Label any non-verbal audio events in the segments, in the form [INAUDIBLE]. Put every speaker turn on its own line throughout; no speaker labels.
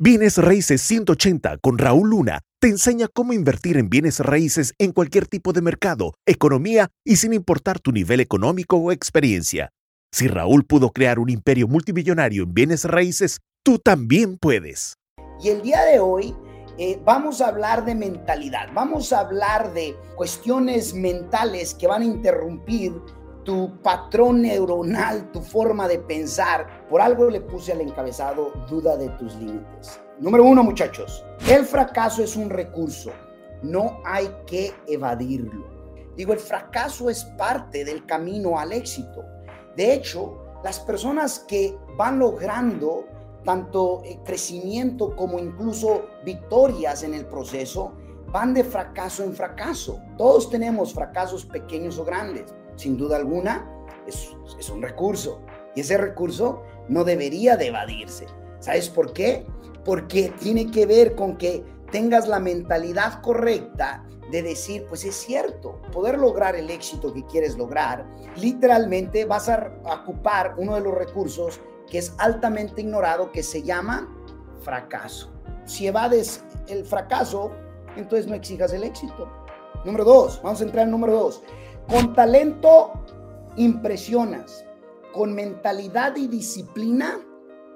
Bienes Raíces 180 con Raúl Luna te enseña cómo invertir en bienes raíces en cualquier tipo de mercado, economía y sin importar tu nivel económico o experiencia. Si Raúl pudo crear un imperio multimillonario en bienes raíces, tú también puedes.
Y el día de hoy eh, vamos a hablar de mentalidad, vamos a hablar de cuestiones mentales que van a interrumpir tu patrón neuronal, tu forma de pensar. Por algo le puse al encabezado duda de tus límites. Número uno, muchachos, el fracaso es un recurso. No hay que evadirlo. Digo, el fracaso es parte del camino al éxito. De hecho, las personas que van logrando tanto eh, crecimiento como incluso victorias en el proceso, van de fracaso en fracaso. Todos tenemos fracasos pequeños o grandes sin duda alguna, es, un recurso. Y ese recurso no debería de evadirse. ¿Sabes por qué? Porque tiene que ver con que tengas la mentalidad correcta de decir, pues es cierto, poder lograr el éxito que quieres lograr, literalmente vas a ocupar uno de los recursos que es altamente ignorado, que se llama fracaso. Si evades el fracaso, entonces no exijas el éxito. Número dos, vamos a entrar en número dos. Con talento impresionas, con mentalidad y disciplina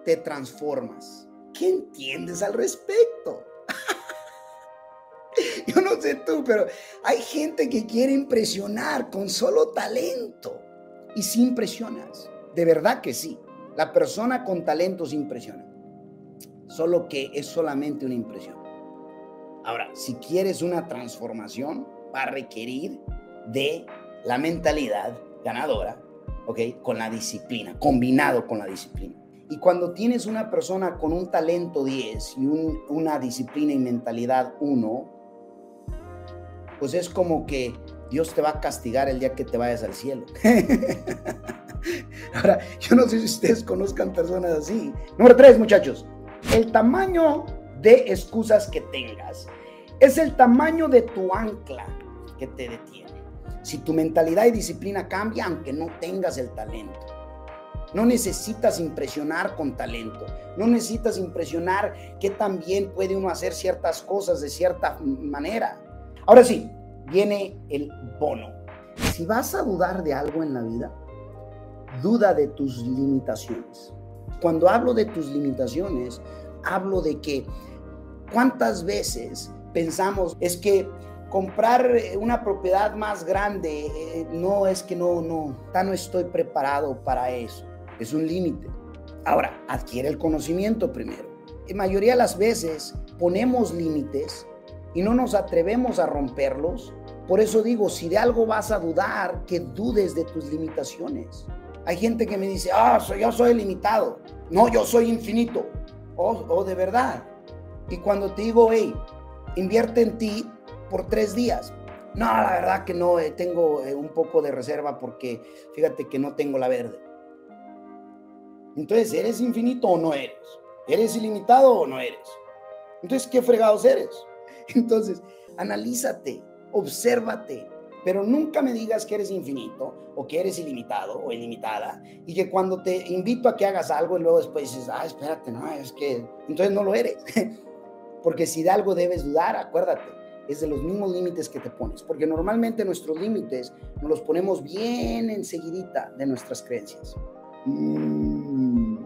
te transformas. ¿Qué entiendes al respecto? [LAUGHS] Yo no sé tú, pero hay gente que quiere impresionar con solo talento y si impresionas. De verdad que sí. La persona con talento se impresiona. Solo que es solamente una impresión. Ahora, si quieres una transformación, va a requerir de la mentalidad ganadora, ¿ok? Con la disciplina, combinado con la disciplina. Y cuando tienes una persona con un talento 10 y una disciplina y mentalidad 1, pues es como que Dios te va a castigar el día que te vayas al cielo. [LAUGHS] Ahora, yo no sé si ustedes conozcan personas así. Número 3, muchachos. El tamaño de excusas que tengas es el tamaño de tu ancla que te detiene si tu mentalidad y disciplina cambia, aunque no tengas el talento. No necesitas impresionar con talento. No necesitas impresionar que también puede uno hacer ciertas cosas de cierta manera. Ahora sí, viene el bono. Si vas a dudar de algo en la vida, duda de tus limitaciones. Cuando hablo de tus limitaciones, hablo de que cuántas veces pensamos es que comprar eh, una propiedad más grande eh, no es que no, no, no estoy preparado para eso. Es un límite. Ahora, adquiere el conocimiento primero. En mayoría de las veces ponemos límites y no nos atrevemos a romperlos. Por eso digo, si de algo vas a dudar, que dudes de tus limitaciones. Hay gente que me dice, ah, soy, yo soy limitado. No, yo soy infinito. O oh, oh, de verdad. Y cuando te digo, hey, invierte en ti, por tres días. No, la verdad que no, eh, tengo eh, un poco de reserva porque fíjate que no tengo la verde. Entonces, ¿eres infinito o no eres? ¿Eres ilimitado o no eres? Entonces, ¿qué fregados eres? [LAUGHS] Entonces, analízate, obsérvate, pero nunca me digas que eres infinito o que eres ilimitado o ilimitada y que cuando te invito a que hagas algo y luego después dices, ah, espérate, no, es que entonces no lo eres. [LAUGHS] Porque si de algo debes dudar, acuérdate, es de los mismos límites que te pones, porque normalmente nuestros límites nos los ponemos bien enseguidita de nuestras creencias. Mm.